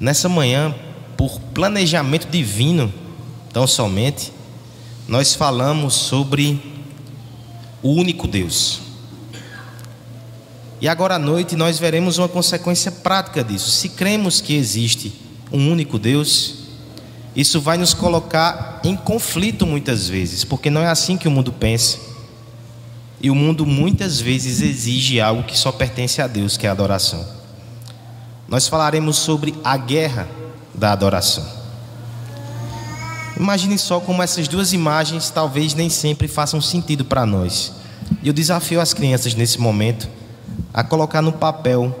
Nessa manhã, por planejamento divino, tão somente, nós falamos sobre o único Deus. E agora à noite nós veremos uma consequência prática disso. Se cremos que existe um único Deus, isso vai nos colocar em conflito muitas vezes, porque não é assim que o mundo pensa. E o mundo muitas vezes exige algo que só pertence a Deus, que é a adoração. Nós falaremos sobre a guerra da adoração. Imagine só como essas duas imagens talvez nem sempre façam sentido para nós. E eu desafio as crianças nesse momento a colocar no papel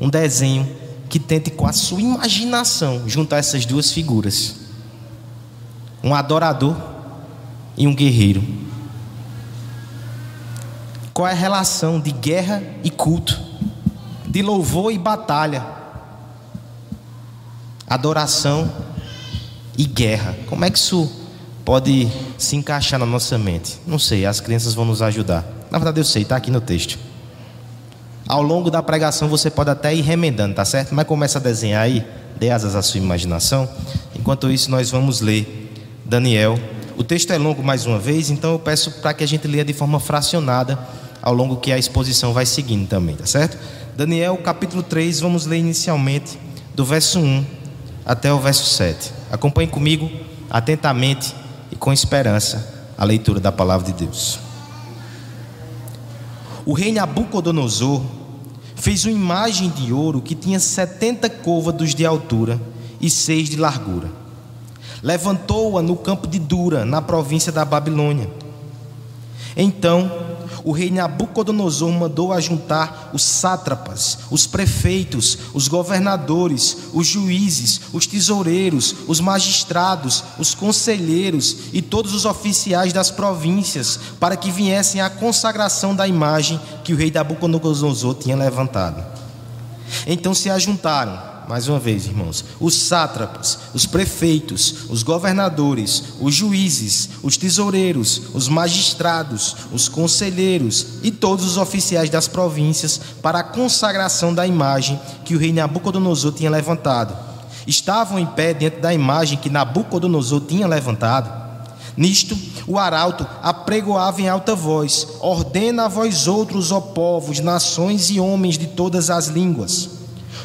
um desenho que tente com a sua imaginação juntar essas duas figuras: um adorador e um guerreiro. Qual é a relação de guerra e culto, de louvor e batalha, adoração e guerra? Como é que isso pode se encaixar na nossa mente? Não sei, as crianças vão nos ajudar. Na verdade, eu sei, está aqui no texto. Ao longo da pregação você pode até ir remendando, tá certo? Mas começa a desenhar aí, dê asas à sua imaginação. Enquanto isso, nós vamos ler Daniel. O texto é longo mais uma vez, então eu peço para que a gente leia de forma fracionada ao longo que a exposição vai seguindo também, tá certo? Daniel, capítulo 3, vamos ler inicialmente do verso 1 até o verso 7. Acompanhe comigo atentamente e com esperança a leitura da palavra de Deus. O rei Nabucodonosor fez uma imagem de ouro que tinha setenta côvados de altura e seis de largura. Levantou-a no campo de Dura, na província da Babilônia. Então o rei Nabucodonosor mandou ajuntar os sátrapas, os prefeitos, os governadores, os juízes, os tesoureiros, os magistrados, os conselheiros e todos os oficiais das províncias para que viessem à consagração da imagem que o rei Nabucodonosor tinha levantado. Então se ajuntaram mais uma vez, irmãos, os sátrapas, os prefeitos, os governadores, os juízes, os tesoureiros, os magistrados, os conselheiros e todos os oficiais das províncias para a consagração da imagem que o rei Nabucodonosor tinha levantado. Estavam em pé diante da imagem que Nabucodonosor tinha levantado. Nisto, o arauto apregoava em alta voz: Ordena a vós outros, ó povos, nações e homens de todas as línguas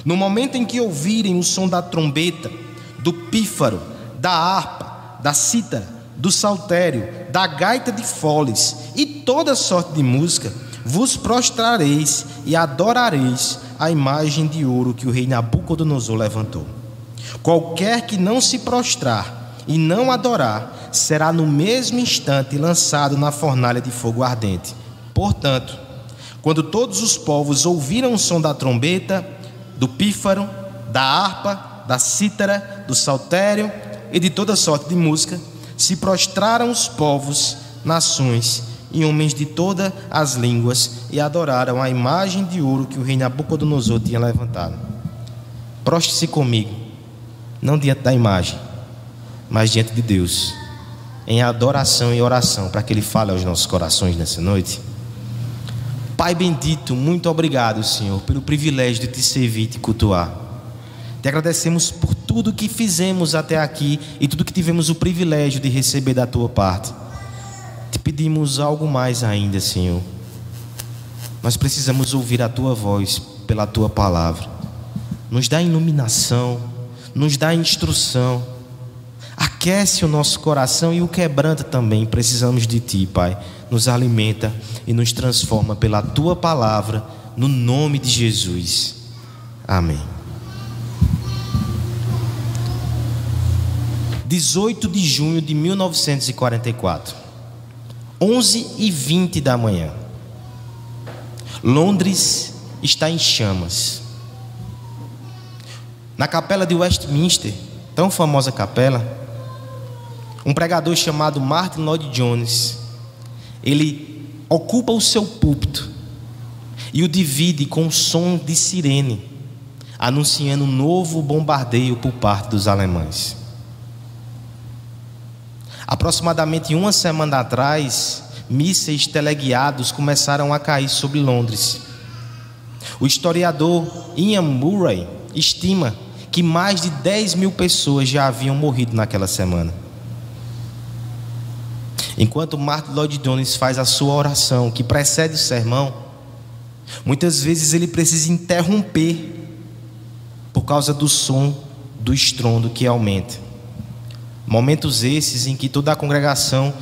no momento em que ouvirem o som da trombeta, do pífaro, da harpa, da cítara, do saltério, da gaita de foles e toda sorte de música, vos prostrareis e adorareis a imagem de ouro que o rei Nabucodonosor levantou. Qualquer que não se prostrar e não adorar, será no mesmo instante lançado na fornalha de fogo ardente. Portanto, quando todos os povos ouviram o som da trombeta, do pífaro, da harpa, da cítara, do saltério e de toda sorte de música, se prostraram os povos, nações e homens de todas as línguas e adoraram a imagem de ouro que o rei Nabucodonosor tinha levantado. Proste-se comigo, não diante da imagem, mas diante de Deus, em adoração e oração, para que Ele fale aos nossos corações nessa noite. Pai bendito, muito obrigado, Senhor, pelo privilégio de te servir e te cultuar. Te agradecemos por tudo que fizemos até aqui e tudo que tivemos o privilégio de receber da tua parte. Te pedimos algo mais ainda, Senhor. Nós precisamos ouvir a tua voz pela tua palavra. Nos dá iluminação, nos dá instrução. Aquece o nosso coração e o quebranta também. Precisamos de ti, Pai nos alimenta e nos transforma pela tua palavra, no nome de Jesus. Amém. 18 de junho de 1944, 11 e 20 da manhã. Londres está em chamas. Na capela de Westminster, tão famosa capela, um pregador chamado Martin Lloyd Jones ele ocupa o seu púlpito e o divide com um som de sirene, anunciando um novo bombardeio por parte dos alemães. Aproximadamente uma semana atrás, mísseis teleguiados começaram a cair sobre Londres. O historiador Ian Murray estima que mais de 10 mil pessoas já haviam morrido naquela semana. Enquanto Martin Lloyd Jones faz a sua oração, que precede o sermão, muitas vezes ele precisa interromper por causa do som do estrondo que aumenta. Momentos esses em que toda a congregação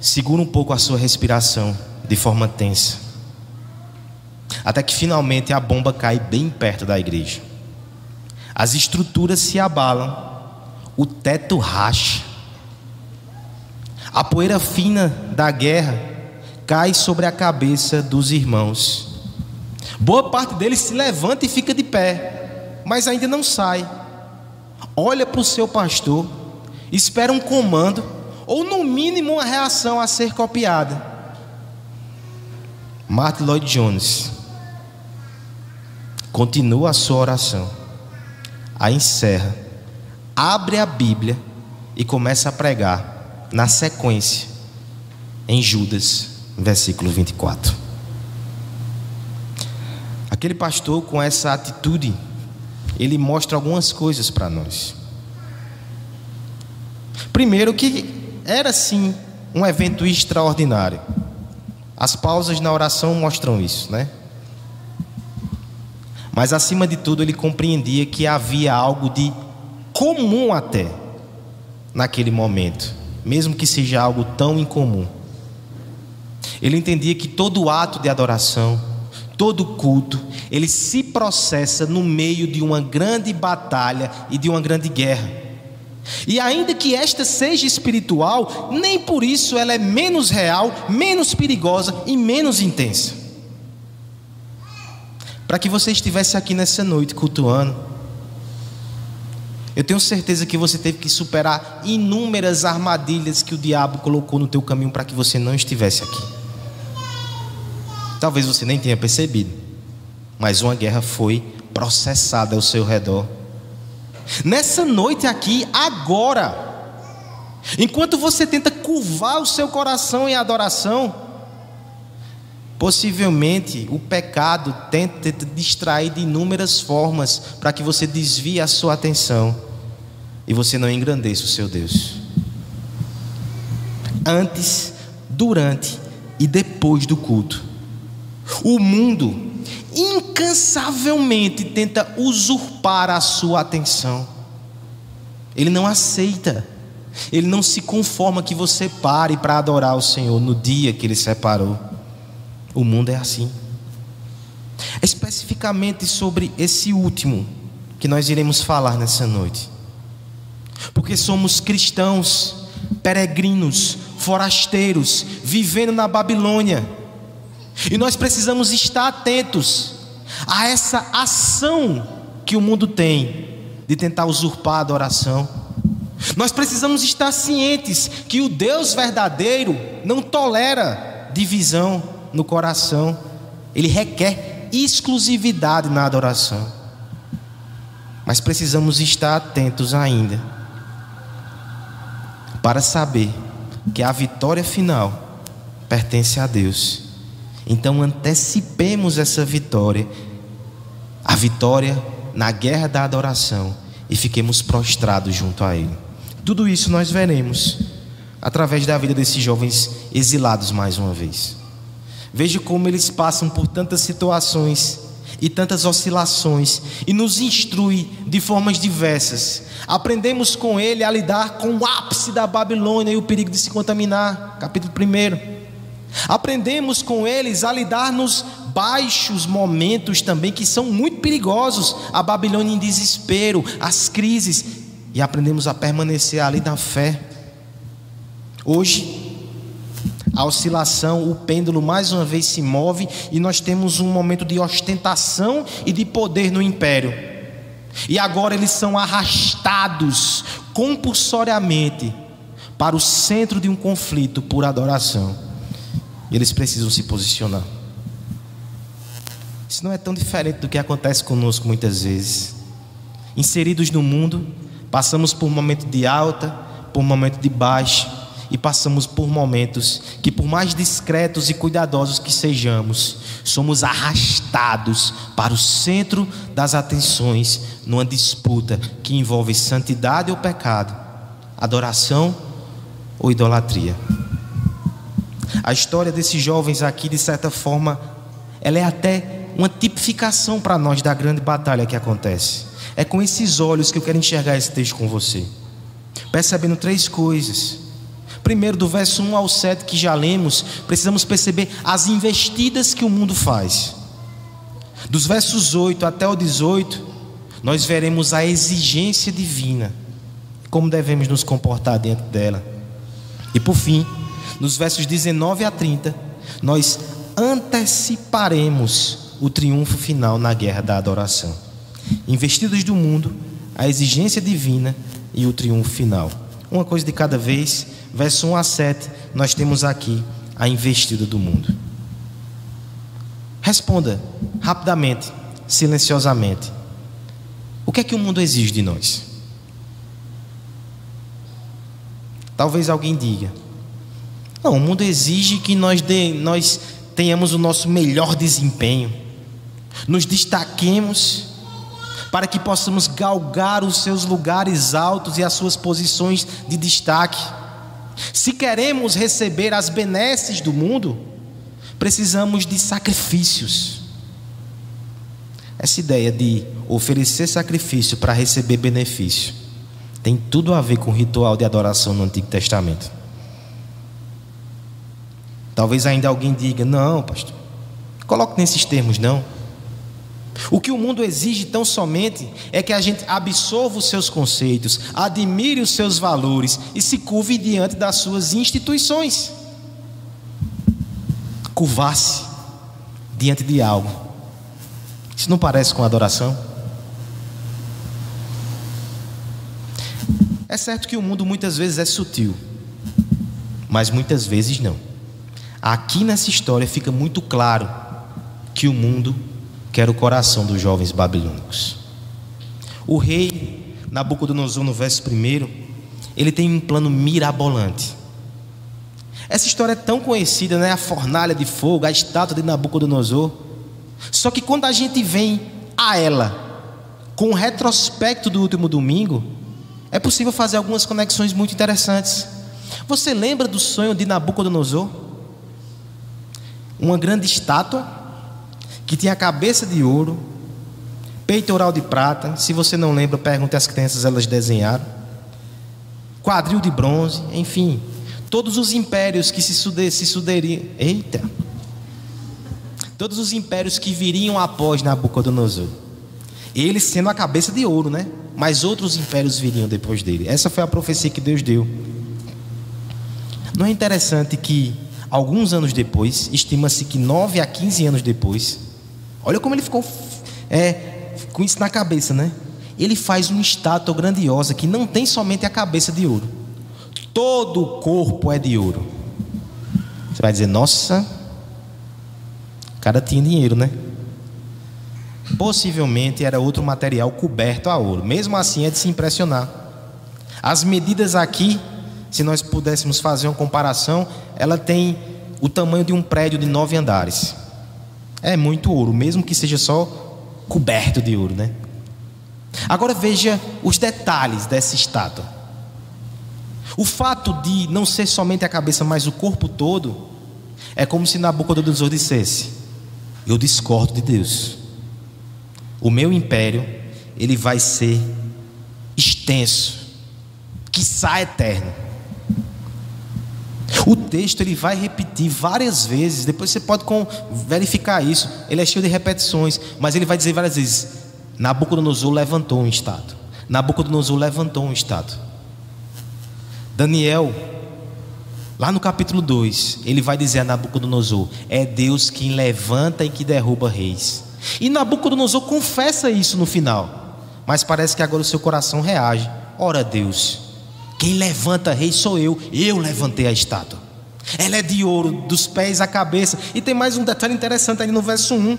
segura um pouco a sua respiração de forma tensa. Até que finalmente a bomba cai bem perto da igreja. As estruturas se abalam, o teto racha. A poeira fina da guerra cai sobre a cabeça dos irmãos. Boa parte deles se levanta e fica de pé, mas ainda não sai. Olha para o seu pastor, espera um comando, ou no mínimo uma reação a ser copiada. Martin Lloyd Jones continua a sua oração, a encerra, abre a Bíblia e começa a pregar na sequência em Judas, versículo 24. Aquele pastor com essa atitude, ele mostra algumas coisas para nós. Primeiro que era sim um evento extraordinário. As pausas na oração mostram isso, né? Mas acima de tudo, ele compreendia que havia algo de comum até naquele momento, mesmo que seja algo tão incomum. Ele entendia que todo ato de adoração, todo culto, ele se processa no meio de uma grande batalha e de uma grande guerra. E ainda que esta seja espiritual, nem por isso ela é menos real, menos perigosa e menos intensa para que você estivesse aqui nessa noite cultuando. Eu tenho certeza que você teve que superar inúmeras armadilhas que o diabo colocou no teu caminho para que você não estivesse aqui. Talvez você nem tenha percebido, mas uma guerra foi processada ao seu redor. Nessa noite aqui, agora, enquanto você tenta curvar o seu coração em adoração, Possivelmente o pecado tenta te distrair de inúmeras formas para que você desvie a sua atenção e você não engrandeça o seu Deus. Antes, durante e depois do culto, o mundo incansavelmente tenta usurpar a sua atenção. Ele não aceita, ele não se conforma que você pare para adorar o Senhor no dia que ele separou. O mundo é assim. Especificamente sobre esse último que nós iremos falar nessa noite. Porque somos cristãos, peregrinos, forasteiros, vivendo na Babilônia. E nós precisamos estar atentos a essa ação que o mundo tem de tentar usurpar a adoração. Nós precisamos estar cientes que o Deus verdadeiro não tolera divisão no coração, ele requer exclusividade na adoração. Mas precisamos estar atentos ainda para saber que a vitória final pertence a Deus. Então antecipemos essa vitória, a vitória na guerra da adoração e fiquemos prostrados junto a Ele. Tudo isso nós veremos através da vida desses jovens exilados mais uma vez. Veja como eles passam por tantas situações e tantas oscilações e nos instrui de formas diversas. Aprendemos com ele a lidar com o ápice da Babilônia e o perigo de se contaminar, capítulo 1. Aprendemos com eles a lidar nos baixos momentos também que são muito perigosos, a Babilônia em desespero, as crises, e aprendemos a permanecer ali na fé. Hoje a oscilação, o pêndulo mais uma vez se move e nós temos um momento de ostentação e de poder no império. E agora eles são arrastados compulsoriamente para o centro de um conflito por adoração. Eles precisam se posicionar. Isso não é tão diferente do que acontece conosco muitas vezes. Inseridos no mundo, passamos por um momento de alta, por um momento de baixa e passamos por momentos que, por mais discretos e cuidadosos que sejamos, somos arrastados para o centro das atenções numa disputa que envolve santidade ou pecado, adoração ou idolatria. A história desses jovens aqui, de certa forma, ela é até uma tipificação para nós da grande batalha que acontece. É com esses olhos que eu quero enxergar esse texto com você. Percebendo três coisas. Primeiro, do verso 1 ao 7 que já lemos, precisamos perceber as investidas que o mundo faz. Dos versos 8 até o 18, nós veremos a exigência divina, como devemos nos comportar dentro dela. E por fim, nos versos 19 a 30, nós anteciparemos o triunfo final na guerra da adoração. Investidas do mundo, a exigência divina e o triunfo final. Uma coisa de cada vez, verso 1 a 7, nós temos aqui a investida do mundo. Responda rapidamente, silenciosamente. O que é que o mundo exige de nós? Talvez alguém diga: Não, o mundo exige que nós, de, nós tenhamos o nosso melhor desempenho, nos destaquemos, para que possamos galgar os seus lugares altos e as suas posições de destaque. Se queremos receber as benesses do mundo, precisamos de sacrifícios. Essa ideia de oferecer sacrifício para receber benefício tem tudo a ver com o ritual de adoração no Antigo Testamento. Talvez ainda alguém diga: não, pastor, coloque nesses termos, não. O que o mundo exige tão somente é que a gente absorva os seus conceitos, admire os seus valores e se curve diante das suas instituições. Curvar-se diante de algo. Isso não parece com adoração? É certo que o mundo muitas vezes é sutil, mas muitas vezes não. Aqui nessa história fica muito claro que o mundo quer o coração dos jovens babilônicos. O rei Nabucodonosor, no verso 1, ele tem um plano mirabolante. Essa história é tão conhecida, né? A fornalha de fogo, a estátua de Nabucodonosor. Só que quando a gente vem a ela com o retrospecto do último domingo, é possível fazer algumas conexões muito interessantes. Você lembra do sonho de Nabucodonosor? uma grande estátua que tinha cabeça de ouro, peitoral de prata. Se você não lembra, pergunte às crianças, elas desenharam. Quadril de bronze, enfim, todos os impérios que se, se suderiam. Eita! Todos os impérios que viriam após Nabucodonosor. Ele sendo a cabeça de ouro, né? Mas outros impérios viriam depois dele. Essa foi a profecia que Deus deu. Não é interessante que alguns anos depois, estima-se que 9 a 15 anos depois, olha como ele ficou é, com isso na cabeça, né? Ele faz uma estátua grandiosa que não tem somente a cabeça de ouro, todo o corpo é de ouro. Você vai dizer, nossa, o cara tinha dinheiro, né? Possivelmente era outro material coberto a ouro, mesmo assim é de se impressionar. As medidas aqui se nós pudéssemos fazer uma comparação, ela tem o tamanho de um prédio de nove andares. É muito ouro, mesmo que seja só coberto de ouro, né? Agora veja os detalhes dessa estátua. O fato de não ser somente a cabeça, mas o corpo todo, é como se Nabucodonosor dissesse: Eu discordo de Deus. O meu império, ele vai ser extenso, que sai eterno. O texto ele vai repetir várias vezes, depois você pode verificar isso. Ele é cheio de repetições, mas ele vai dizer várias vezes: Nabucodonosor levantou um estado. Nabucodonosor levantou um estado. Daniel, lá no capítulo 2, ele vai dizer a Nabucodonosor: É Deus quem levanta e que derruba reis. E Nabucodonosor confessa isso no final, mas parece que agora o seu coração reage. Ora, Deus, quem levanta rei sou eu. Eu levantei a estátua. Ela é de ouro, dos pés à cabeça. E tem mais um detalhe interessante ali no verso 1.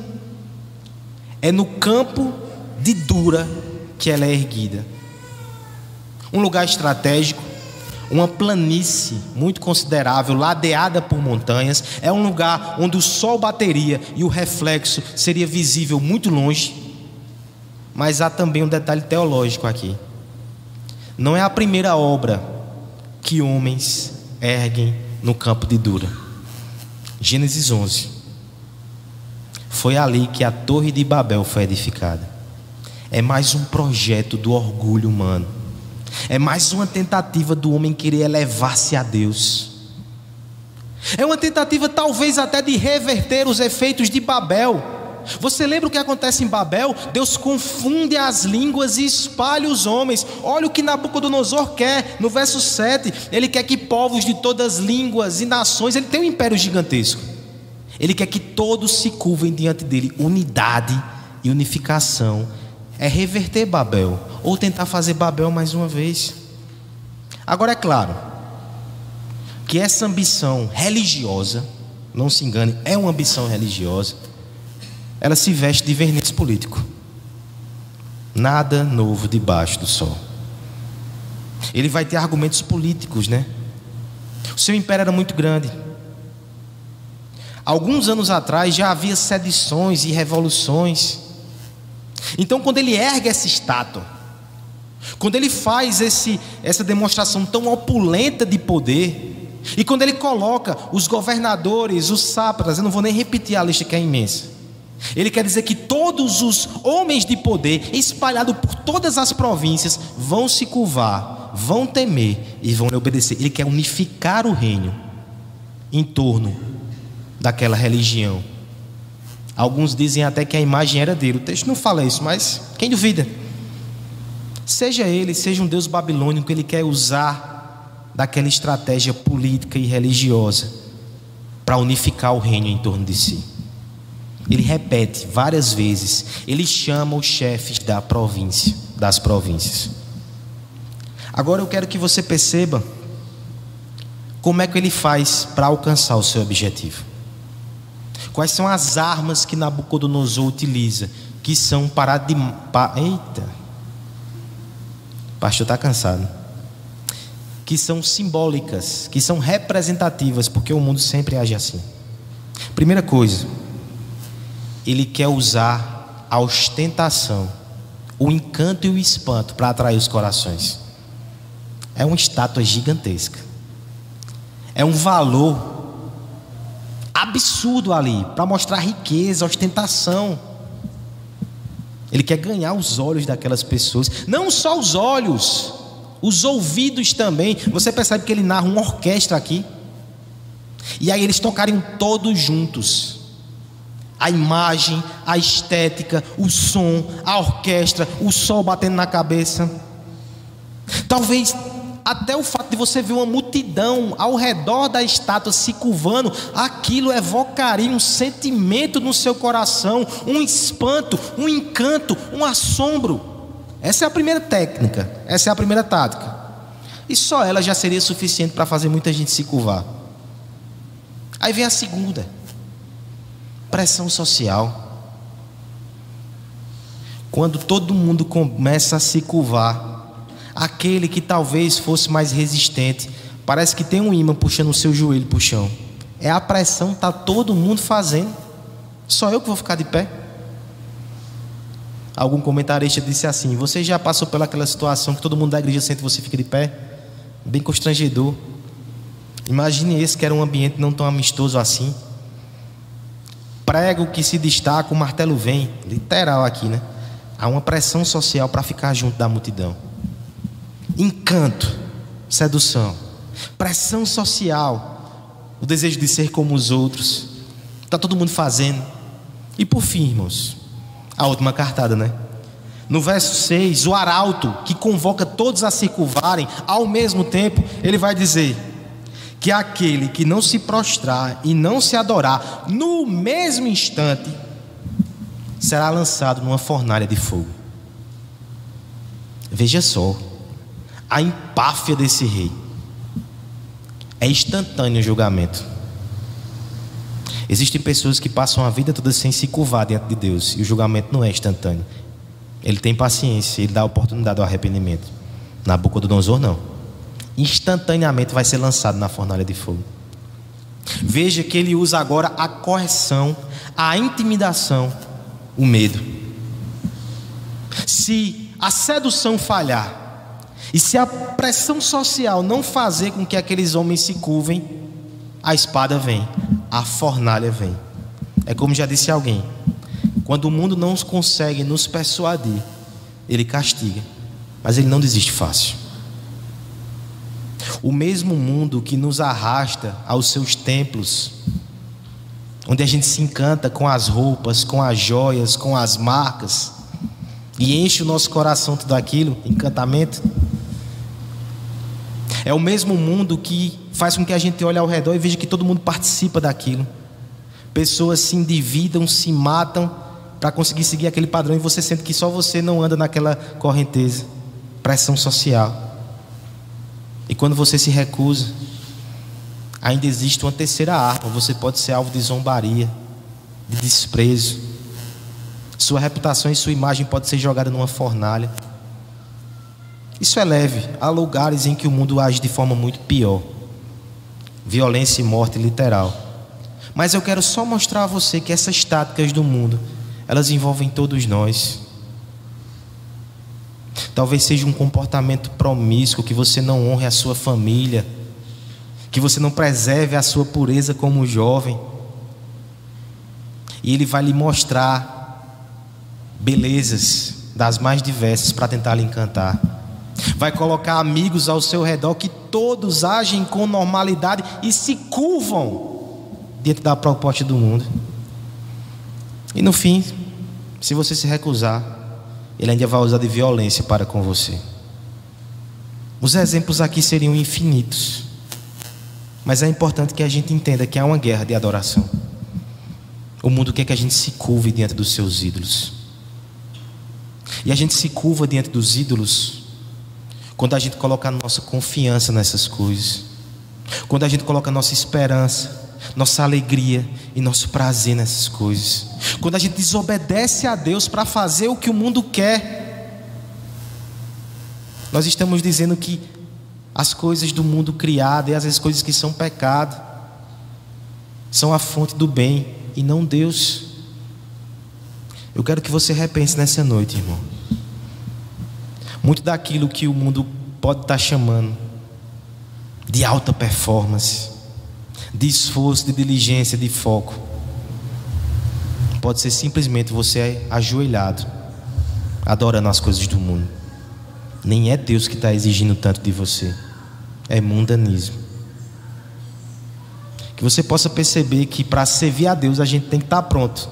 É no campo de Dura que ela é erguida. Um lugar estratégico, uma planície muito considerável, ladeada por montanhas. É um lugar onde o sol bateria e o reflexo seria visível muito longe. Mas há também um detalhe teológico aqui. Não é a primeira obra que homens erguem no campo de Dura. Gênesis 11. Foi ali que a Torre de Babel foi edificada. É mais um projeto do orgulho humano é mais uma tentativa do homem querer elevar-se a Deus. É uma tentativa, talvez, até de reverter os efeitos de Babel. Você lembra o que acontece em Babel? Deus confunde as línguas e espalha os homens. Olha o que Nabucodonosor quer, no verso 7. Ele quer que povos de todas as línguas e nações, ele tem um império gigantesco. Ele quer que todos se curvem diante dele. Unidade e unificação é reverter Babel ou tentar fazer Babel mais uma vez. Agora é claro que essa ambição religiosa, não se engane, é uma ambição religiosa, ela se veste de verniz político. Nada novo debaixo do sol. Ele vai ter argumentos políticos, né? O seu império era muito grande. Alguns anos atrás já havia sedições e revoluções. Então, quando ele ergue essa estátua, quando ele faz esse, essa demonstração tão opulenta de poder, e quando ele coloca os governadores, os sátrapas, eu não vou nem repetir a lista que é imensa. Ele quer dizer que todos os homens de poder, espalhados por todas as províncias, vão se curvar, vão temer e vão lhe obedecer. Ele quer unificar o reino em torno daquela religião Alguns dizem até que a imagem era dele. O texto não fala isso, mas quem duvida? Seja ele, seja um Deus babilônico, ele quer usar daquela estratégia política e religiosa para unificar o reino em torno de si. Ele repete várias vezes, ele chama os chefes da província, das províncias. Agora eu quero que você perceba como é que ele faz para alcançar o seu objetivo. Quais são as armas que Nabucodonosor utiliza? Que são para de. Pa, eita! O pastor está cansado. Que são simbólicas, que são representativas, porque o mundo sempre age assim. Primeira coisa, ele quer usar a ostentação, o encanto e o espanto para atrair os corações. É uma estátua gigantesca. É um valor absurdo ali, para mostrar riqueza, ostentação. Ele quer ganhar os olhos daquelas pessoas, não só os olhos, os ouvidos também. Você percebe que ele narra uma orquestra aqui. E aí eles tocarem todos juntos. A imagem, a estética, o som, a orquestra, o sol batendo na cabeça. Talvez até o fato de você ver uma multidão ao redor da estátua se curvando, aquilo evocaria um sentimento no seu coração, um espanto, um encanto, um assombro. Essa é a primeira técnica, essa é a primeira tática. E só ela já seria suficiente para fazer muita gente se curvar. Aí vem a segunda: pressão social. Quando todo mundo começa a se curvar, aquele que talvez fosse mais resistente, parece que tem um imã puxando o seu joelho para o chão. É a pressão, está todo mundo fazendo. Só eu que vou ficar de pé. Algum comentarista disse assim: Você já passou pelaquela situação que todo mundo da igreja sente você fica de pé? Bem constrangedor. Imagine esse que era um ambiente não tão amistoso assim. Prego que se destaca, o martelo vem. Literal aqui, né? Há uma pressão social para ficar junto da multidão encanto, sedução, pressão social, o desejo de ser como os outros. Está todo mundo fazendo. E por fim, irmãos, a última cartada, né? No verso 6, o arauto que convoca todos a se curvarem, ao mesmo tempo, ele vai dizer que aquele que não se prostrar e não se adorar, no mesmo instante, será lançado numa fornalha de fogo. Veja só, a empáfia desse rei. É instantâneo o julgamento. Existem pessoas que passam a vida toda sem se curvar diante de Deus, e o julgamento não é instantâneo. Ele tem paciência, ele dá oportunidade ao arrependimento. Nabucodonosor não. Instantaneamente vai ser lançado na fornalha de fogo. Veja que ele usa agora a correção, a intimidação, o medo. Se a sedução falhar, e se a pressão social não fazer com que aqueles homens se curvem, a espada vem, a fornalha vem. É como já disse alguém: quando o mundo não consegue nos persuadir, ele castiga, mas ele não desiste fácil. O mesmo mundo que nos arrasta aos seus templos, onde a gente se encanta com as roupas, com as joias, com as marcas, e enche o nosso coração tudo aquilo, encantamento. É o mesmo mundo que faz com que a gente olhe ao redor e veja que todo mundo participa daquilo. Pessoas se endividam, se matam para conseguir seguir aquele padrão e você sente que só você não anda naquela correnteza. Pressão social. E quando você se recusa, ainda existe uma terceira arma. Você pode ser alvo de zombaria, de desprezo. Sua reputação e sua imagem pode ser jogada numa fornalha. Isso é leve. Há lugares em que o mundo age de forma muito pior. Violência e morte literal. Mas eu quero só mostrar a você que essas táticas do mundo, elas envolvem todos nós. Talvez seja um comportamento promíscuo, que você não honre a sua família, que você não preserve a sua pureza como jovem. E ele vai lhe mostrar belezas das mais diversas para tentar lhe encantar. Vai colocar amigos ao seu redor que todos agem com normalidade e se curvam diante da proposta do mundo. E no fim, se você se recusar, ele ainda vai usar de violência para com você. Os exemplos aqui seriam infinitos. Mas é importante que a gente entenda que há uma guerra de adoração. O mundo quer que a gente se curve diante dos seus ídolos. E a gente se curva diante dos ídolos quando a gente coloca a nossa confiança nessas coisas. Quando a gente coloca a nossa esperança, nossa alegria e nosso prazer nessas coisas. Quando a gente desobedece a Deus para fazer o que o mundo quer, nós estamos dizendo que as coisas do mundo criado e as coisas que são pecado são a fonte do bem e não Deus. Eu quero que você repense nessa noite, irmão. Muito daquilo que o mundo pode estar chamando de alta performance, de esforço, de diligência, de foco, pode ser simplesmente você ajoelhado, adorando as coisas do mundo. Nem é Deus que está exigindo tanto de você, é mundanismo. Que você possa perceber que para servir a Deus a gente tem que estar pronto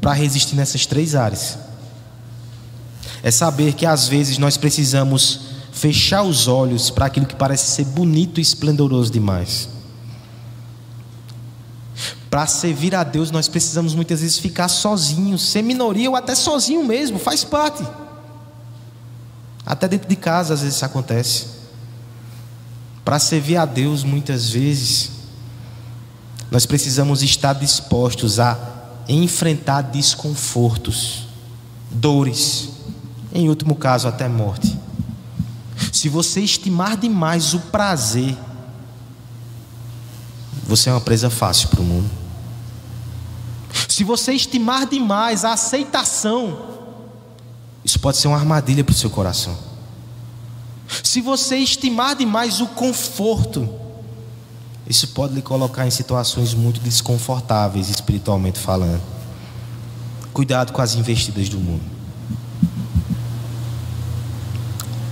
para resistir nessas três áreas. É saber que às vezes nós precisamos fechar os olhos para aquilo que parece ser bonito e esplendoroso demais. Para servir a Deus, nós precisamos muitas vezes ficar sozinhos, ser minoria ou até sozinho mesmo, faz parte. Até dentro de casa às vezes isso acontece. Para servir a Deus, muitas vezes, nós precisamos estar dispostos a enfrentar desconfortos, dores, em último caso, até morte. Se você estimar demais o prazer, você é uma presa fácil para o mundo. Se você estimar demais a aceitação, isso pode ser uma armadilha para o seu coração. Se você estimar demais o conforto, isso pode lhe colocar em situações muito desconfortáveis, espiritualmente falando. Cuidado com as investidas do mundo.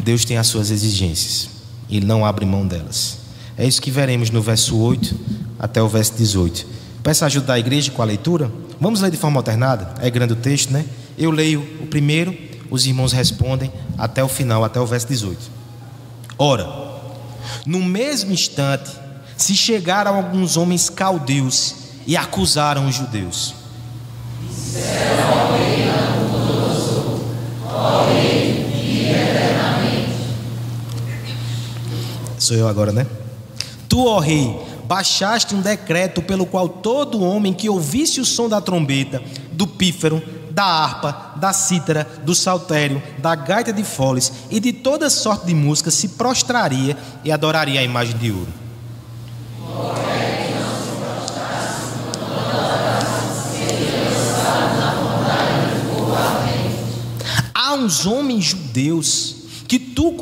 Deus tem as suas exigências, Ele não abre mão delas. É isso que veremos no verso 8 até o verso 18. Peço a ajuda da igreja com a leitura. Vamos ler de forma alternada? É grande o texto, né? Eu leio o primeiro, os irmãos respondem até o final, até o verso 18. Ora, no mesmo instante, se chegaram alguns homens caldeus e acusaram os judeus. Sou eu agora, né? Tu, ó rei, baixaste um decreto pelo qual todo homem que ouvisse o som da trombeta, do pífaro, da harpa, da cítara, do saltério, da gaita de foles e de toda sorte de música, se prostraria e adoraria a imagem de ouro. Há uns homens judeus que tu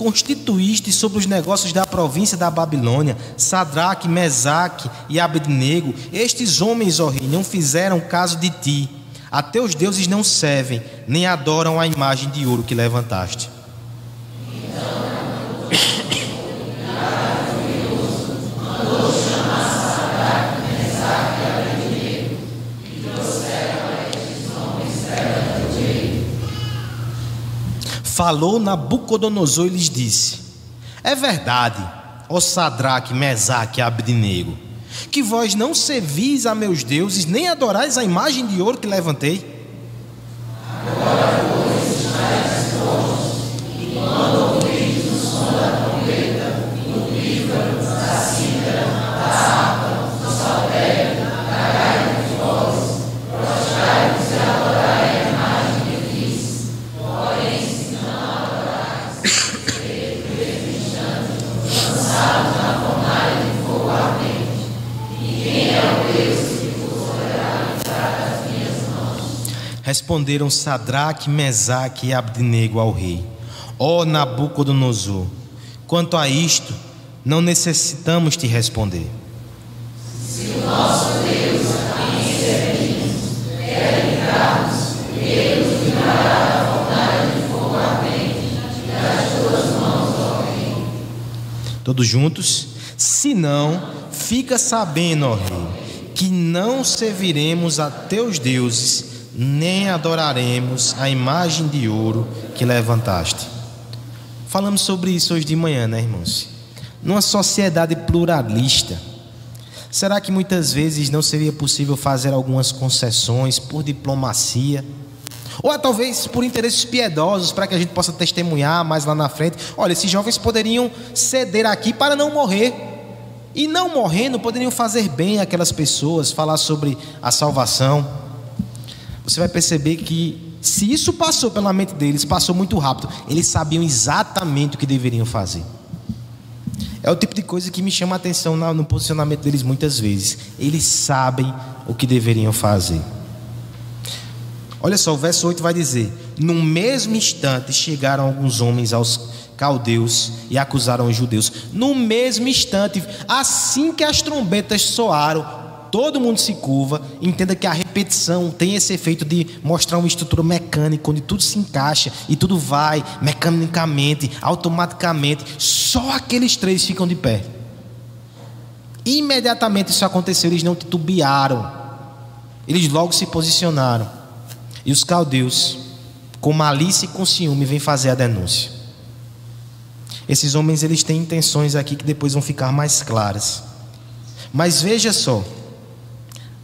constituíste sobre os negócios da província da Babilônia, Sadraque, Mesaque e Abednego, estes homens, ó rei, não fizeram caso de ti. A teus deuses não servem, nem adoram a imagem de ouro que levantaste. Falou Nabucodonosor e lhes disse: É verdade, ó Sadraque, Mesaque e Abdinego, que vós não servis a meus deuses, nem adorais a imagem de ouro que levantei. Responderam Sadraque, Mesaque e Abdinego ao rei: Ó Nabucodonosor, quanto a isto, não necessitamos te responder. Se o nosso Deus a quer ele fornalha de fogo das tuas mãos, ó rei. Todos juntos? Se não, fica sabendo, ó rei, que não serviremos a teus deuses, nem adoraremos a imagem de ouro que levantaste. Falamos sobre isso hoje de manhã, né, irmãos? Numa sociedade pluralista, será que muitas vezes não seria possível fazer algumas concessões por diplomacia? Ou talvez por interesses piedosos, para que a gente possa testemunhar mais lá na frente. Olha, esses jovens poderiam ceder aqui para não morrer. E não morrendo, poderiam fazer bem aquelas pessoas, falar sobre a salvação. Você vai perceber que, se isso passou pela mente deles, passou muito rápido. Eles sabiam exatamente o que deveriam fazer. É o tipo de coisa que me chama a atenção no posicionamento deles muitas vezes. Eles sabem o que deveriam fazer. Olha só, o verso 8 vai dizer: No mesmo instante chegaram alguns homens aos caldeus e acusaram os judeus. No mesmo instante, assim que as trombetas soaram, todo mundo se curva. Entenda que a repetição tem esse efeito de mostrar uma estrutura mecânica, onde tudo se encaixa e tudo vai mecanicamente, automaticamente. Só aqueles três ficam de pé. Imediatamente isso aconteceu, eles não titubearam, eles logo se posicionaram. E os caldeus, com malícia e com ciúme, vêm fazer a denúncia. Esses homens eles têm intenções aqui que depois vão ficar mais claras. Mas veja só,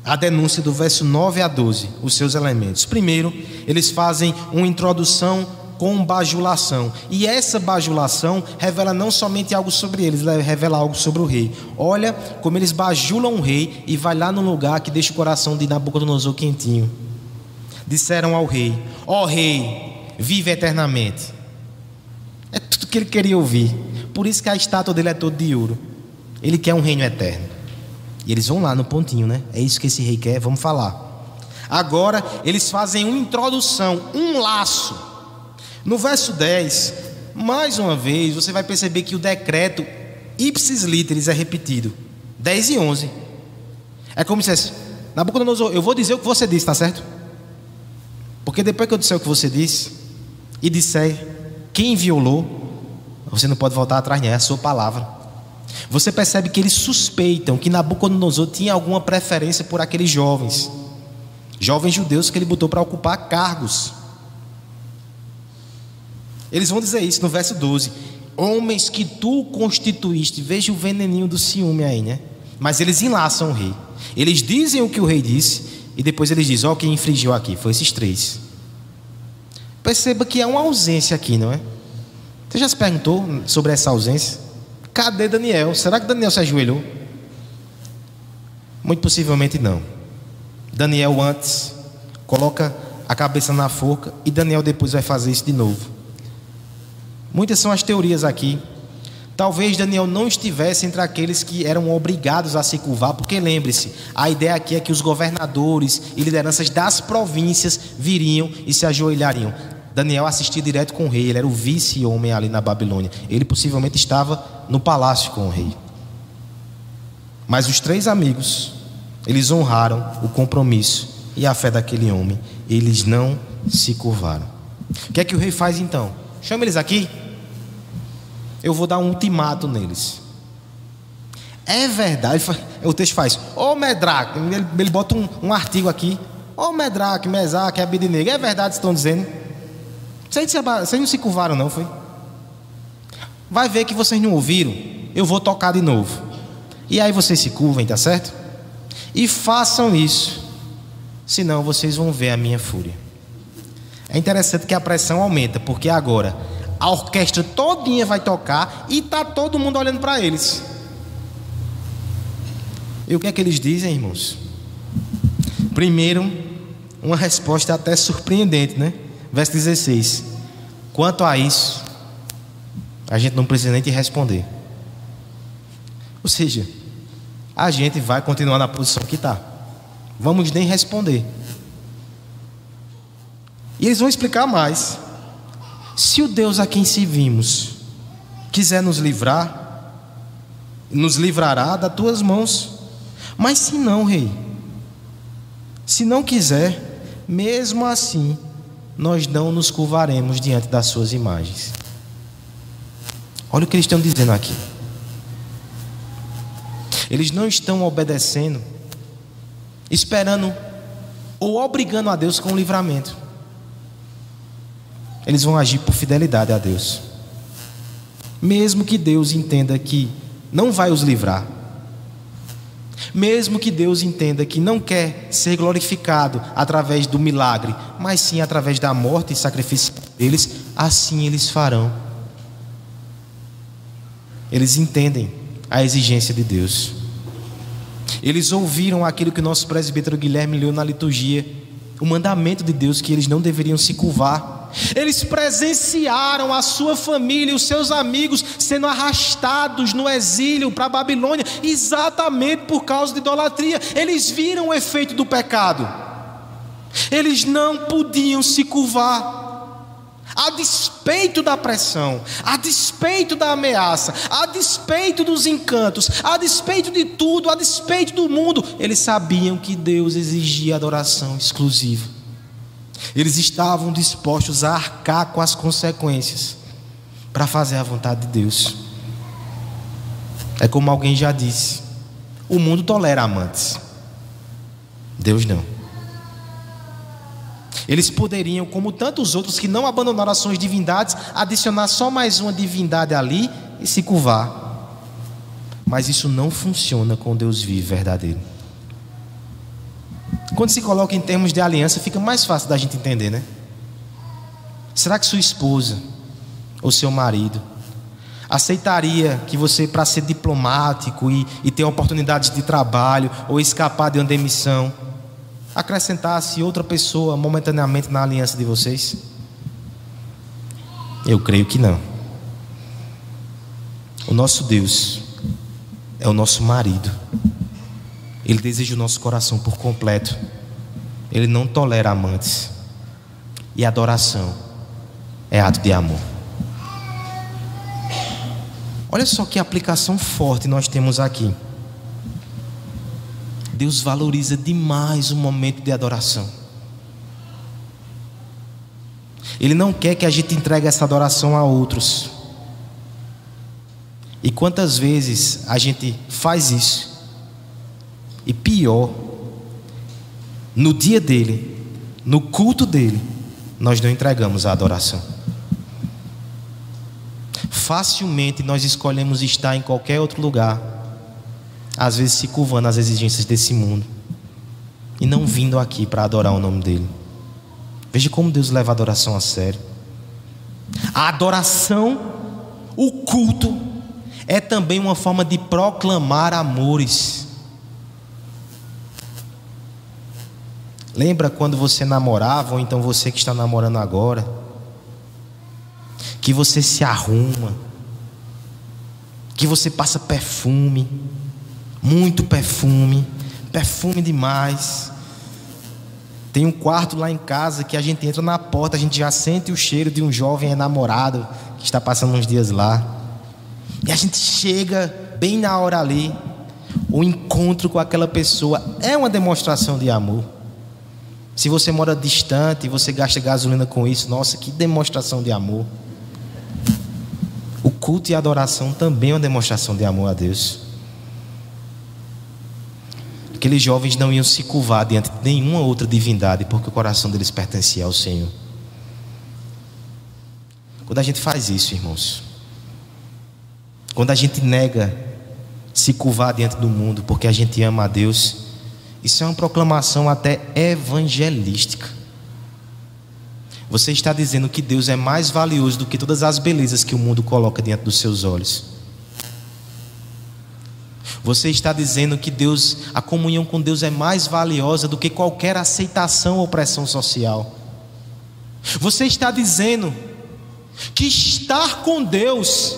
a denúncia do verso 9 a 12, os seus elementos. Primeiro, eles fazem uma introdução com bajulação. E essa bajulação revela não somente algo sobre eles, revela algo sobre o rei. Olha como eles bajulam o rei e vai lá no lugar que deixa o coração de Nabucodonosor quentinho. Disseram ao rei: Ó oh, rei, vive eternamente. É tudo que ele queria ouvir. Por isso que a estátua dele é toda de ouro. Ele quer um reino eterno. E eles vão lá no pontinho, né? É isso que esse rei quer, vamos falar. Agora eles fazem uma introdução, um laço. No verso 10, mais uma vez, você vai perceber que o decreto ipsis literis é repetido. 10 e 11. É como se dissesse, Nabucodonosor, eu vou dizer o que você disse, tá certo? Porque depois que eu disser o que você disse, e disser quem violou, você não pode voltar atrás, não, é a sua palavra. Você percebe que eles suspeitam que Nabucodonosor tinha alguma preferência por aqueles jovens, jovens judeus que ele botou para ocupar cargos. Eles vão dizer isso no verso 12: Homens que tu constituíste, veja o veneninho do ciúme aí, né? Mas eles enlaçam o rei. Eles dizem o que o rei disse, e depois eles dizem: Ó, oh, quem infringiu aqui foi esses três. Perceba que há uma ausência aqui, não é? Você já se perguntou sobre essa ausência? Cadê Daniel? Será que Daniel se ajoelhou? Muito possivelmente não. Daniel antes coloca a cabeça na forca, e Daniel depois vai fazer isso de novo. Muitas são as teorias aqui. Talvez Daniel não estivesse entre aqueles que eram obrigados a se curvar, porque lembre-se, a ideia aqui é que os governadores e lideranças das províncias viriam e se ajoelhariam. Daniel assistia direto com o rei, ele era o vice-homem ali na Babilônia. Ele possivelmente estava no palácio com o rei. Mas os três amigos, eles honraram o compromisso e a fé daquele homem. Eles não se curvaram. O que é que o rei faz então? Chama eles aqui eu vou dar um ultimato neles. É verdade, o texto faz, ô Medraque, ele, bota um, um, artigo aqui, ô Medraque, Mesaque, Abidnego, é verdade estão dizendo? Vocês, não se curvaram não, foi? Vai ver que vocês não ouviram, eu vou tocar de novo. E aí vocês se curvem, tá certo? E façam isso, senão vocês vão ver a minha fúria. É interessante que a pressão aumenta, porque agora a orquestra todinha vai tocar e tá todo mundo olhando para eles. E o que é que eles dizem, irmãos? Primeiro, uma resposta até surpreendente, né? Verso 16. Quanto a isso, a gente não precisa nem te responder. Ou seja, a gente vai continuar na posição que está. Vamos nem responder. E eles vão explicar mais. Se o Deus a quem servimos quiser nos livrar, nos livrará das tuas mãos. Mas se não, rei, se não quiser, mesmo assim, nós não nos curvaremos diante das suas imagens. Olha o que eles estão dizendo aqui. Eles não estão obedecendo, esperando ou obrigando a Deus com o livramento eles vão agir por fidelidade a Deus. Mesmo que Deus entenda que não vai os livrar, mesmo que Deus entenda que não quer ser glorificado através do milagre, mas sim através da morte e sacrifício deles, assim eles farão. Eles entendem a exigência de Deus. Eles ouviram aquilo que o nosso presbítero Guilherme leu na liturgia, o mandamento de Deus que eles não deveriam se curvar eles presenciaram a sua família e os seus amigos sendo arrastados no exílio para a Babilônia, exatamente por causa de idolatria. Eles viram o efeito do pecado. Eles não podiam se curvar. A despeito da pressão, a despeito da ameaça, a despeito dos encantos, a despeito de tudo, a despeito do mundo, eles sabiam que Deus exigia adoração exclusiva. Eles estavam dispostos a arcar com as consequências para fazer a vontade de Deus. É como alguém já disse: o mundo tolera amantes, Deus não. Eles poderiam, como tantos outros que não abandonaram as suas divindades, adicionar só mais uma divindade ali e se curvar. Mas isso não funciona com Deus vivo verdadeiro. Quando se coloca em termos de aliança, fica mais fácil da gente entender, né? Será que sua esposa ou seu marido aceitaria que você, para ser diplomático e, e ter oportunidades de trabalho ou escapar de uma demissão, acrescentasse outra pessoa momentaneamente na aliança de vocês? Eu creio que não. O nosso Deus é o nosso marido. Ele deseja o nosso coração por completo. Ele não tolera amantes. E adoração é ato de amor. Olha só que aplicação forte nós temos aqui. Deus valoriza demais o momento de adoração. Ele não quer que a gente entregue essa adoração a outros. E quantas vezes a gente faz isso e pior, no dia dele, no culto dele, nós não entregamos a adoração. Facilmente nós escolhemos estar em qualquer outro lugar, às vezes se curvando às exigências desse mundo, e não vindo aqui para adorar o nome dele. Veja como Deus leva a adoração a sério. A adoração, o culto, é também uma forma de proclamar amores. Lembra quando você namorava, ou então você que está namorando agora, que você se arruma, que você passa perfume, muito perfume, perfume demais. Tem um quarto lá em casa que a gente entra na porta, a gente já sente o cheiro de um jovem enamorado que está passando uns dias lá. E a gente chega bem na hora ali, o encontro com aquela pessoa é uma demonstração de amor. Se você mora distante e você gasta gasolina com isso, nossa, que demonstração de amor. O culto e a adoração também é uma demonstração de amor a Deus. Aqueles jovens não iam se curvar diante de nenhuma outra divindade, porque o coração deles pertencia ao Senhor. Quando a gente faz isso, irmãos, quando a gente nega se curvar diante do mundo porque a gente ama a Deus, isso é uma proclamação até evangelística. Você está dizendo que Deus é mais valioso do que todas as belezas que o mundo coloca diante dos seus olhos. Você está dizendo que Deus, a comunhão com Deus é mais valiosa do que qualquer aceitação ou pressão social. Você está dizendo que estar com Deus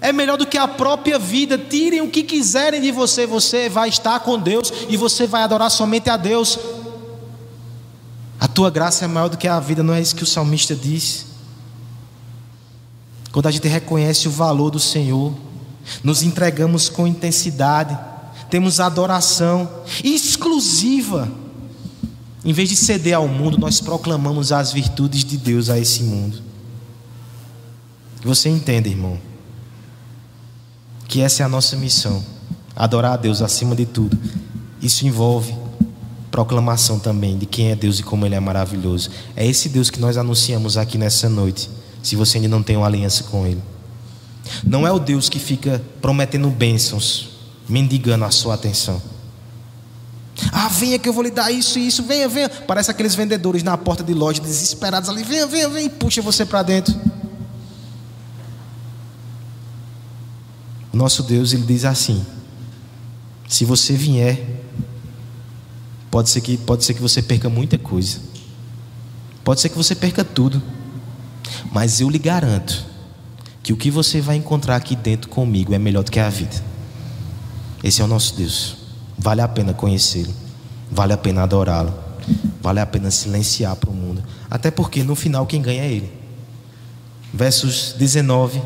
é melhor do que a própria vida. Tirem o que quiserem de você, você vai estar com Deus e você vai adorar somente a Deus. A tua graça é maior do que a vida, não é isso que o salmista diz? Quando a gente reconhece o valor do Senhor, nos entregamos com intensidade, temos adoração exclusiva. Em vez de ceder ao mundo, nós proclamamos as virtudes de Deus a esse mundo. Você entende, irmão? Que essa é a nossa missão, adorar a Deus acima de tudo. Isso envolve proclamação também de quem é Deus e como Ele é maravilhoso. É esse Deus que nós anunciamos aqui nessa noite, se você ainda não tem uma aliança com Ele. Não é o Deus que fica prometendo bênçãos, mendigando a sua atenção. Ah, venha que eu vou lhe dar isso e isso, venha, venha. Parece aqueles vendedores na porta de loja desesperados ali, venha, venha, venha, e puxa você para dentro. Nosso Deus, ele diz assim: se você vier, pode ser que pode ser que você perca muita coisa. Pode ser que você perca tudo. Mas eu lhe garanto que o que você vai encontrar aqui dentro comigo é melhor do que a vida. Esse é o nosso Deus. Vale a pena conhecê-lo. Vale a pena adorá-lo. Vale a pena silenciar para o mundo. Até porque no final quem ganha é ele. Versos 19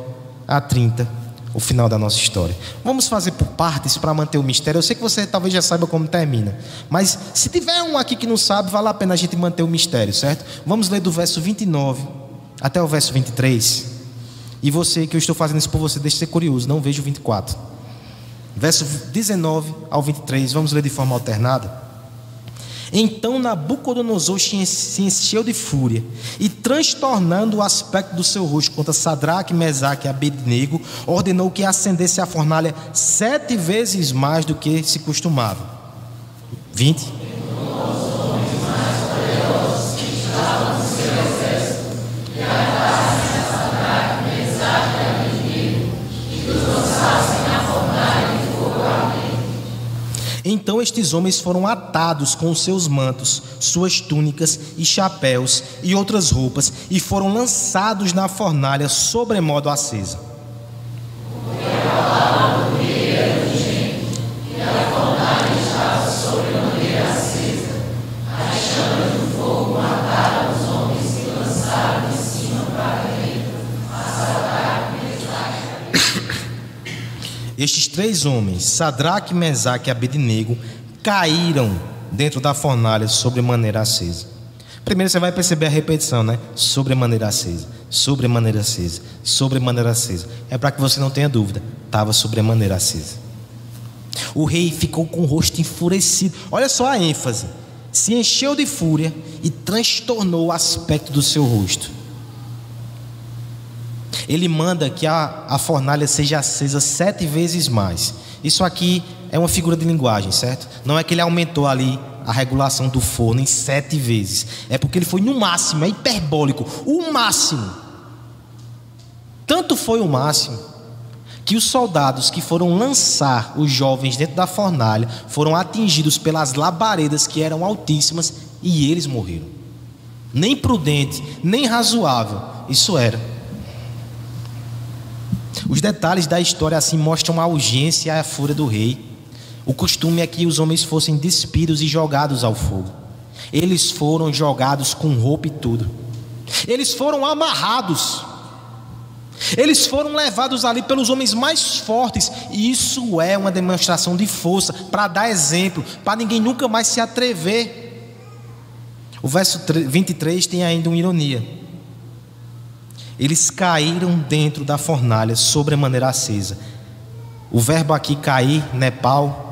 a 30 o final da nossa história. Vamos fazer por partes para manter o mistério. Eu sei que você talvez já saiba como termina, mas se tiver um aqui que não sabe, vale a pena a gente manter o mistério, certo? Vamos ler do verso 29 até o verso 23. E você, que eu estou fazendo isso por você, deixe ser curioso, não veja o 24. Verso 19 ao 23, vamos ler de forma alternada. Então Nabucodonosor se encheu de fúria e, transtornando o aspecto do seu rosto contra Sadraque, Mesaque e Abednego, ordenou que acendesse a fornalha sete vezes mais do que se costumava. 20. Então estes homens foram atados com seus mantos, suas túnicas e chapéus e outras roupas, e foram lançados na fornalha sobremodo acesa. Estes três homens, Sadraque, Mesaque e Abednego, caíram dentro da fornalha sobre maneira acesa. Primeiro você vai perceber a repetição, né? Sobre maneira acesa, sobre maneira acesa, sobre maneira acesa. É para que você não tenha dúvida, estava sobre maneira acesa. O rei ficou com o rosto enfurecido. Olha só a ênfase. Se encheu de fúria e transtornou o aspecto do seu rosto. Ele manda que a, a fornalha seja acesa sete vezes mais. Isso aqui é uma figura de linguagem, certo? Não é que ele aumentou ali a regulação do forno em sete vezes. É porque ele foi no máximo, é hiperbólico. O máximo. Tanto foi o máximo que os soldados que foram lançar os jovens dentro da fornalha foram atingidos pelas labaredas que eram altíssimas e eles morreram. Nem prudente, nem razoável isso era. Os detalhes da história assim mostram a urgência e a fúria do rei. O costume é que os homens fossem despidos e jogados ao fogo. Eles foram jogados com roupa e tudo. Eles foram amarrados. Eles foram levados ali pelos homens mais fortes. E isso é uma demonstração de força para dar exemplo, para ninguém nunca mais se atrever. O verso 23 tem ainda uma ironia. Eles caíram dentro da fornalha sobre a maneira acesa. O verbo aqui cair, Nepal,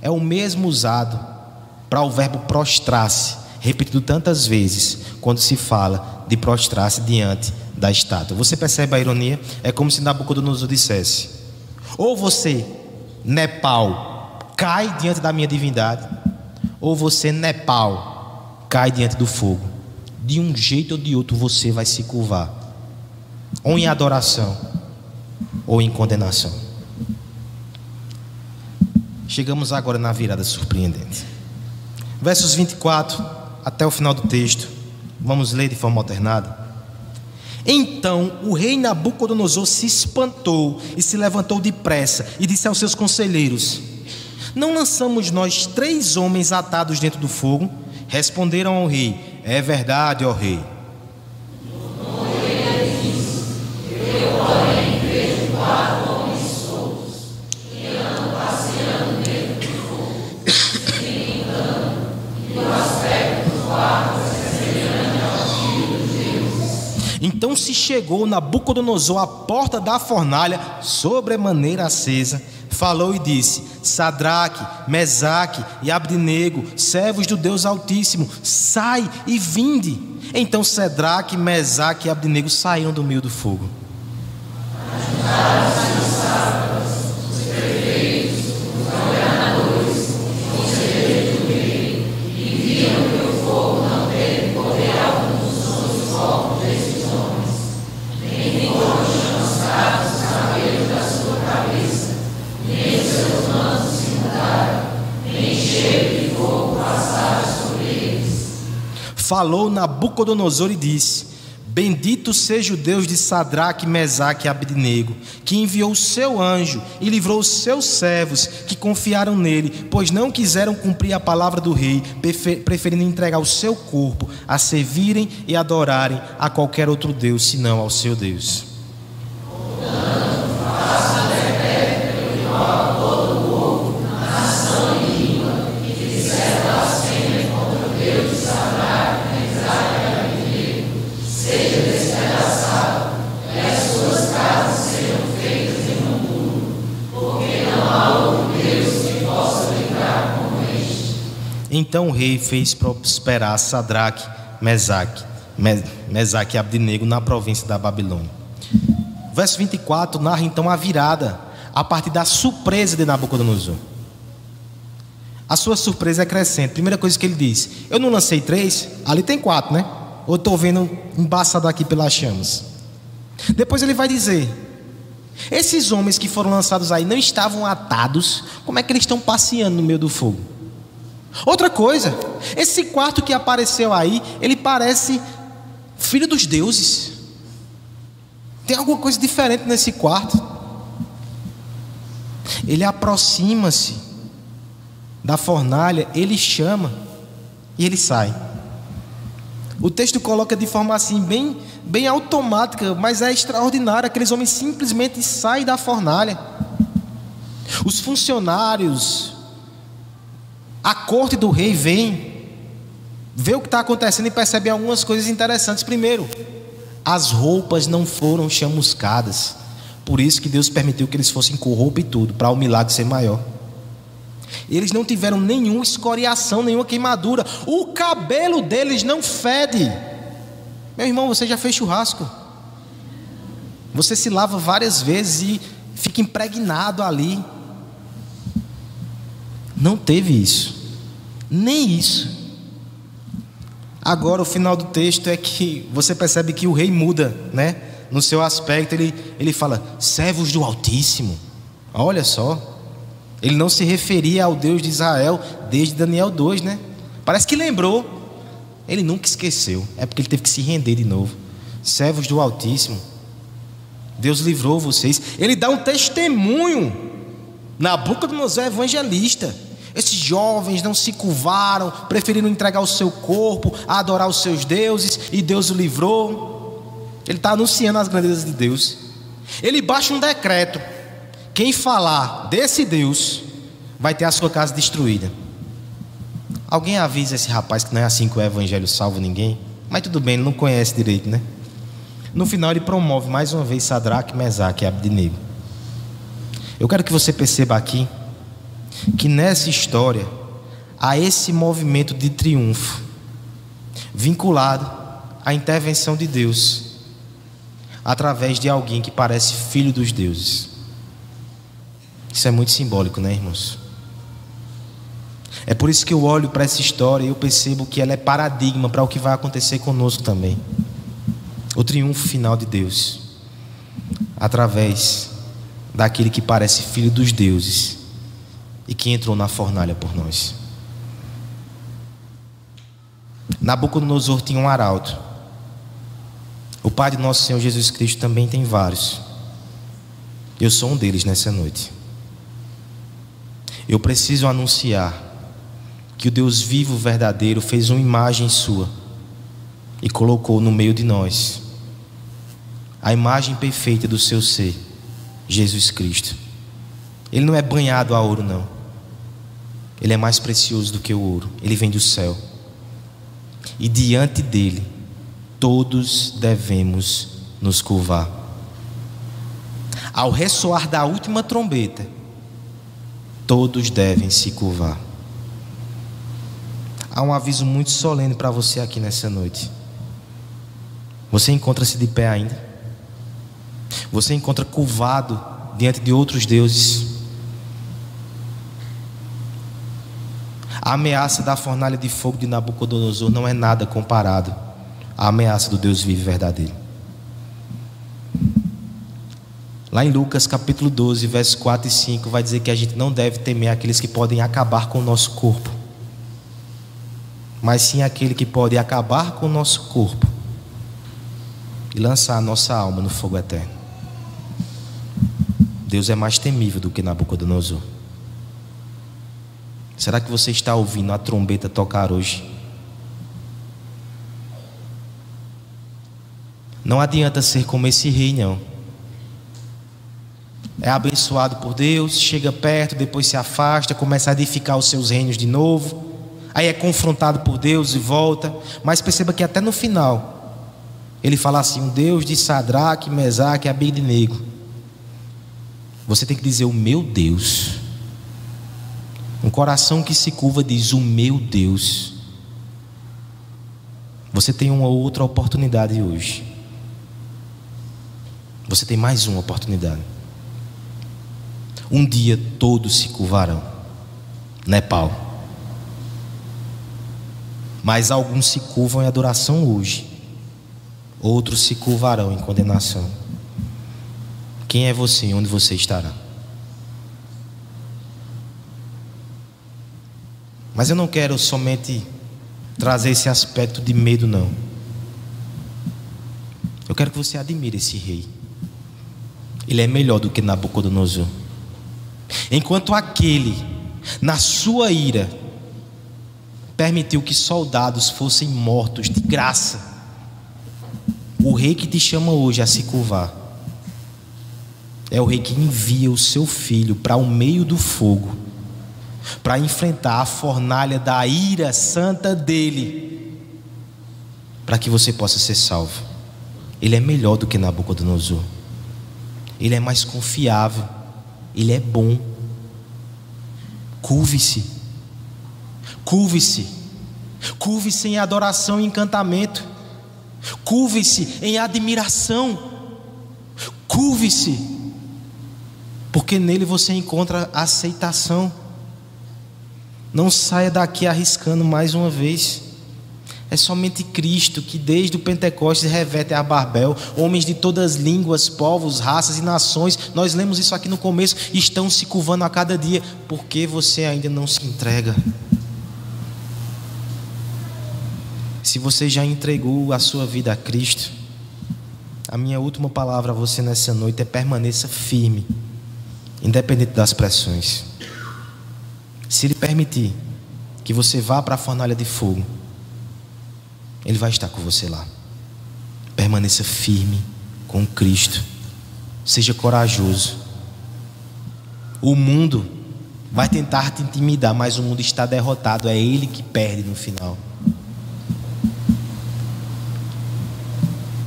é o mesmo usado para o verbo prostrar-se, repetido tantas vezes quando se fala de prostrar-se diante da estátua. Você percebe a ironia? É como se Nabucodonosor dissesse: ou você, Nepal, cai diante da minha divindade, ou você, Nepal, cai diante do fogo. De um jeito ou de outro você vai se curvar ou em adoração, ou em condenação. Chegamos agora na virada surpreendente. Versos 24 até o final do texto. Vamos ler de forma alternada. Então o rei Nabucodonosor se espantou e se levantou depressa e disse aos seus conselheiros: Não lançamos nós três homens atados dentro do fogo? Responderam ao rei: É verdade, ó rei. Então se chegou Nabucodonosor à porta da fornalha, sobremaneira acesa, falou e disse: Sadraque, Mesaque e Abdinego, servos do Deus Altíssimo, sai e vinde. Então Sadraque, Mesaque e Abdinego saíram do meio do fogo. Falou Nabucodonosor e disse: Bendito seja o Deus de Sadraque, Mesaque e Abednego, que enviou o seu anjo e livrou os seus servos que confiaram nele, pois não quiseram cumprir a palavra do rei, preferindo entregar o seu corpo a servirem e adorarem a qualquer outro Deus senão ao seu Deus. Então o rei fez prosperar Sadraque, Mesaque, Mesaque e Abdinego na província da Babilônia. Verso 24 narra então a virada a partir da surpresa de Nabucodonosor. A sua surpresa é crescente. Primeira coisa que ele diz: Eu não lancei três, ali tem quatro, né? Ou estou vendo embaçado aqui pelas chamas. Depois ele vai dizer: Esses homens que foram lançados aí não estavam atados, como é que eles estão passeando no meio do fogo? Outra coisa, esse quarto que apareceu aí, ele parece filho dos deuses. Tem alguma coisa diferente nesse quarto. Ele aproxima-se da fornalha, ele chama e ele sai. O texto coloca de forma assim bem, bem automática, mas é extraordinário. Aqueles homens simplesmente saem da fornalha. Os funcionários, a corte do rei vem, vê o que está acontecendo e percebe algumas coisas interessantes. Primeiro, as roupas não foram chamuscadas. Por isso que Deus permitiu que eles fossem com roupa e tudo, para o milagre ser maior. Eles não tiveram nenhuma escoriação, nenhuma queimadura. O cabelo deles não fede. Meu irmão, você já fez churrasco. Você se lava várias vezes e fica impregnado ali. Não teve isso. Nem isso. Agora, o final do texto é que você percebe que o rei muda, né? No seu aspecto, ele, ele fala: servos do Altíssimo. Olha só. Ele não se referia ao Deus de Israel desde Daniel 2, né? Parece que lembrou. Ele nunca esqueceu. É porque ele teve que se render de novo. Servos do Altíssimo. Deus livrou vocês. Ele dá um testemunho na boca do José evangelista. Esses jovens não se curvaram, preferiram entregar o seu corpo a adorar os seus deuses e Deus o livrou. Ele está anunciando as grandezas de Deus. Ele baixa um decreto: quem falar desse Deus vai ter a sua casa destruída. Alguém avisa esse rapaz que não é assim que o evangelho salva ninguém? Mas tudo bem, ele não conhece direito, né? No final ele promove mais uma vez Sadraque, Mesaque e Abednego. Eu quero que você perceba aqui que nessa história há esse movimento de triunfo vinculado à intervenção de Deus através de alguém que parece filho dos deuses. Isso é muito simbólico, né, irmãos? É por isso que eu olho para essa história e eu percebo que ela é paradigma para o que vai acontecer conosco também. O triunfo final de Deus, através daquele que parece filho dos deuses e que entrou na fornalha por nós. Nabucodonosor tinha um arauto. O Pai de nosso Senhor Jesus Cristo também tem vários. Eu sou um deles nessa noite. Eu preciso anunciar que o Deus vivo, verdadeiro, fez uma imagem sua e colocou no meio de nós a imagem perfeita do seu ser, Jesus Cristo. Ele não é banhado a ouro, não. Ele é mais precioso do que o ouro. Ele vem do céu. E diante dele, todos devemos nos curvar. Ao ressoar da última trombeta, todos devem se curvar há um aviso muito solene para você aqui nessa noite. Você encontra-se de pé ainda? Você encontra curvado diante de outros deuses? A ameaça da fornalha de fogo de Nabucodonosor não é nada comparado à ameaça do Deus vivo e verdadeiro. Lá em Lucas capítulo 12, versos 4 e 5, vai dizer que a gente não deve temer aqueles que podem acabar com o nosso corpo mas sim aquele que pode acabar com o nosso corpo e lançar a nossa alma no fogo eterno. Deus é mais temível do que Nabucodonosor. Será que você está ouvindo a trombeta tocar hoje? Não adianta ser como esse rei, não. É abençoado por Deus, chega perto, depois se afasta, começa a edificar os seus reinos de novo aí é confrontado por Deus e volta. Mas perceba que até no final, ele fala assim: um Deus de Sadraque, Mesaque e Abednego. Você tem que dizer: o meu Deus. Um coração que se curva diz: o meu Deus. Você tem uma outra oportunidade hoje. Você tem mais uma oportunidade. Um dia todos se curvarão. Nepal mas alguns se curvam em adoração hoje, outros se curvarão em condenação. Quem é você onde você estará? Mas eu não quero somente trazer esse aspecto de medo, não. Eu quero que você admire esse rei. Ele é melhor do que Nabucodonosor. Enquanto aquele, na sua ira, permitiu que soldados fossem mortos de graça. O rei que te chama hoje a se curvar é o rei que envia o seu filho para o meio do fogo, para enfrentar a fornalha da ira santa dele, para que você possa ser salvo. Ele é melhor do que Nabucodonosor, ele é mais confiável, ele é bom. Curve-se Curve-se. Curve-se em adoração e encantamento. Curve-se em admiração. Curve-se. Porque nele você encontra aceitação. Não saia daqui arriscando mais uma vez. É somente Cristo que desde o Pentecostes revete a Barbel, homens de todas as línguas, povos, raças e nações. Nós lemos isso aqui no começo, estão se curvando a cada dia, porque você ainda não se entrega. Se você já entregou a sua vida a Cristo, a minha última palavra a você nessa noite é permaneça firme, independente das pressões. Se Ele permitir que você vá para a fornalha de fogo, Ele vai estar com você lá. Permaneça firme com Cristo. Seja corajoso. O mundo vai tentar te intimidar, mas o mundo está derrotado. É Ele que perde no final.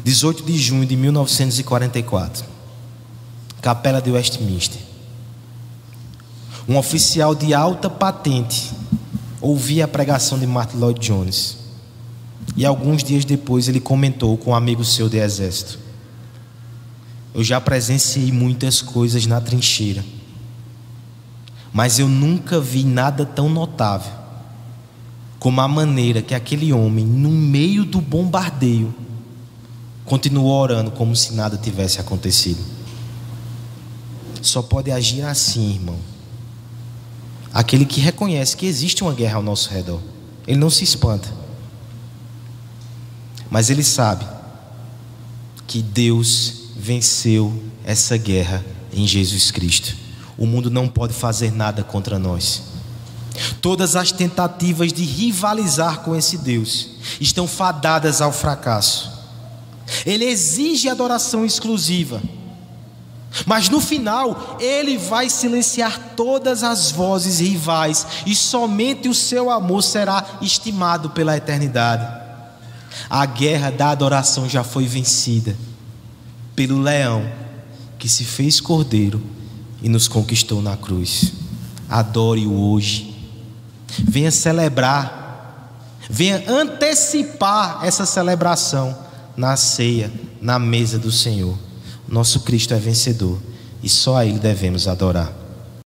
18 de junho de 1944, Capela de Westminster. Um oficial de alta patente ouvia a pregação de Martin Lloyd Jones. E alguns dias depois ele comentou com um amigo seu de exército: Eu já presenciei muitas coisas na trincheira, mas eu nunca vi nada tão notável como a maneira que aquele homem, no meio do bombardeio, continuou orando como se nada tivesse acontecido. Só pode agir assim, irmão. Aquele que reconhece que existe uma guerra ao nosso redor. Ele não se espanta. Mas ele sabe que Deus venceu essa guerra em Jesus Cristo. O mundo não pode fazer nada contra nós. Todas as tentativas de rivalizar com esse Deus estão fadadas ao fracasso. Ele exige adoração exclusiva. Mas no final, ele vai silenciar todas as vozes rivais e somente o seu amor será estimado pela eternidade. A guerra da adoração já foi vencida pelo leão que se fez cordeiro e nos conquistou na cruz. Adore-o hoje. Venha celebrar, venha antecipar essa celebração na ceia, na mesa do Senhor. Nosso Cristo é vencedor e só a Ele devemos adorar.